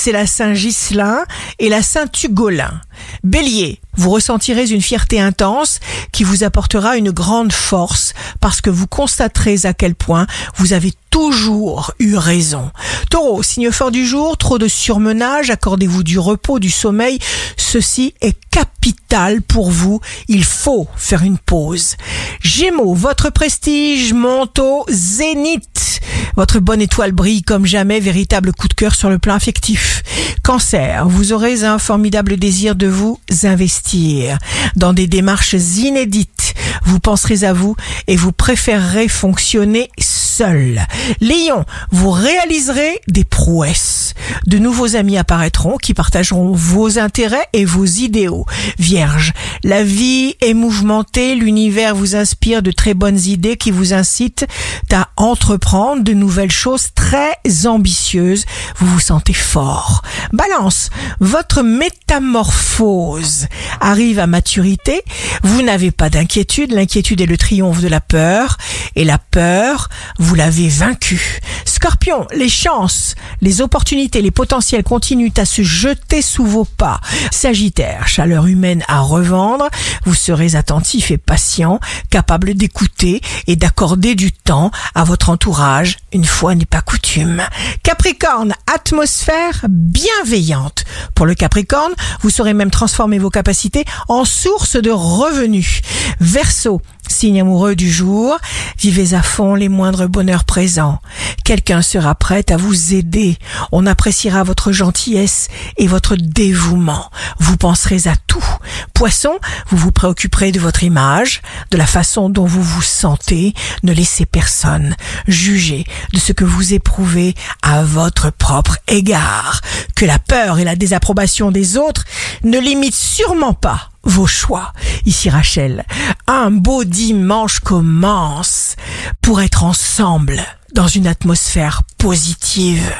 c'est la Saint-Ghislain et la Saint-Ugolin. Bélier, vous ressentirez une fierté intense qui vous apportera une grande force parce que vous constaterez à quel point vous avez toujours eu raison. Taureau, signe fort du jour, trop de surmenage, accordez-vous du repos, du sommeil, ceci est capital pour vous, il faut faire une pause. Gémeaux, votre prestige monte au zénith. Votre bonne étoile brille comme jamais, véritable coup de cœur sur le plan affectif. Cancer, vous aurez un formidable désir de vous investir dans des démarches inédites. Vous penserez à vous et vous préférerez fonctionner seul. Lion, vous réaliserez des prouesses. De nouveaux amis apparaîtront qui partageront vos intérêts et vos idéaux. Vierge, la vie est mouvementée, l'univers vous inspire de très bonnes idées qui vous incitent à entreprendre de nouvelles choses très ambitieuses. Vous vous sentez fort. Balance, votre métamorphose arrive à maturité. Vous n'avez pas d'inquiétude. L'inquiétude est le triomphe de la peur. Et la peur, vous l'avez vaincue. Scorpion, les chances, les opportunités, les potentiels continuent à se jeter sous vos pas. Sagittaire, chaleur humaine à revendre. Vous serez attentif et patient, capable d'écouter et d'accorder du temps à votre entourage. Une fois n'est pas coutume. Capricorne, atmosphère bienveillante. Pour le Capricorne, vous saurez même transformer vos capacités en source de revenus. Verseau, signe amoureux du jour, vivez à fond les moindres bonheurs présents. Quelqu'un sera prêt à vous aider. On appréciera votre gentillesse et votre dévouement. Vous penserez à tout. Poisson, vous vous préoccuperez de votre image, de la façon dont vous vous sentez. Ne laissez personne juger de ce que vous éprouvez à votre propre égard. Que la peur et la désapprobation des autres ne limitent sûrement pas vos choix. Ici Rachel, un beau dimanche commence pour être ensemble dans une atmosphère positive.